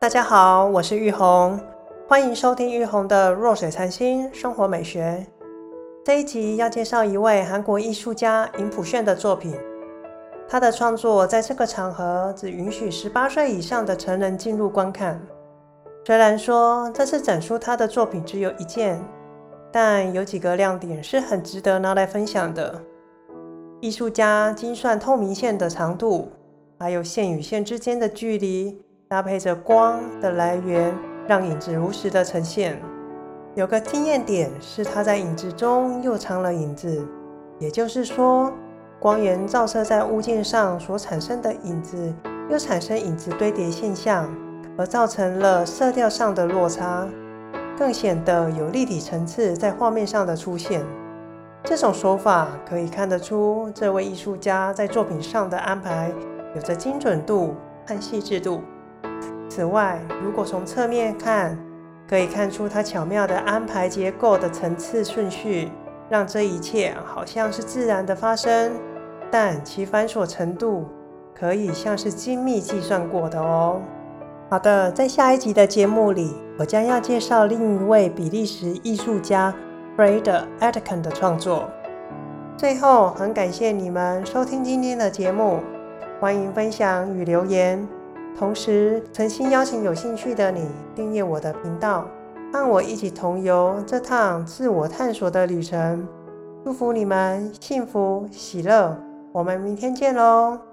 大家好，我是玉红，欢迎收听玉红的弱水禅心生活美学。这一集要介绍一位韩国艺术家尹普炫的作品。他的创作在这个场合只允许十八岁以上的成人进入观看。虽然说这次展出他的作品只有一件，但有几个亮点是很值得拿来分享的。艺术家精算透明线的长度，还有线与线之间的距离。搭配着光的来源，让影子如实的呈现。有个经验点是，它在影子中又藏了影子，也就是说，光源照射在物件上所产生的影子，又产生影子堆叠现象，而造成了色调上的落差，更显得有立体层次在画面上的出现。这种手法可以看得出，这位艺术家在作品上的安排有着精准度和细致度。此外，如果从侧面看，可以看出他巧妙的安排结构的层次顺序，让这一切好像是自然的发生，但其繁琐程度可以像是精密计算过的哦。好的，在下一集的节目里，我将要介绍另一位比利时艺术家 Fred Atkin 的创作。最后，很感谢你们收听今天的节目，欢迎分享与留言。同时，诚心邀请有兴趣的你订阅我的频道，和我一起同游这趟自我探索的旅程。祝福你们幸福喜乐，我们明天见喽！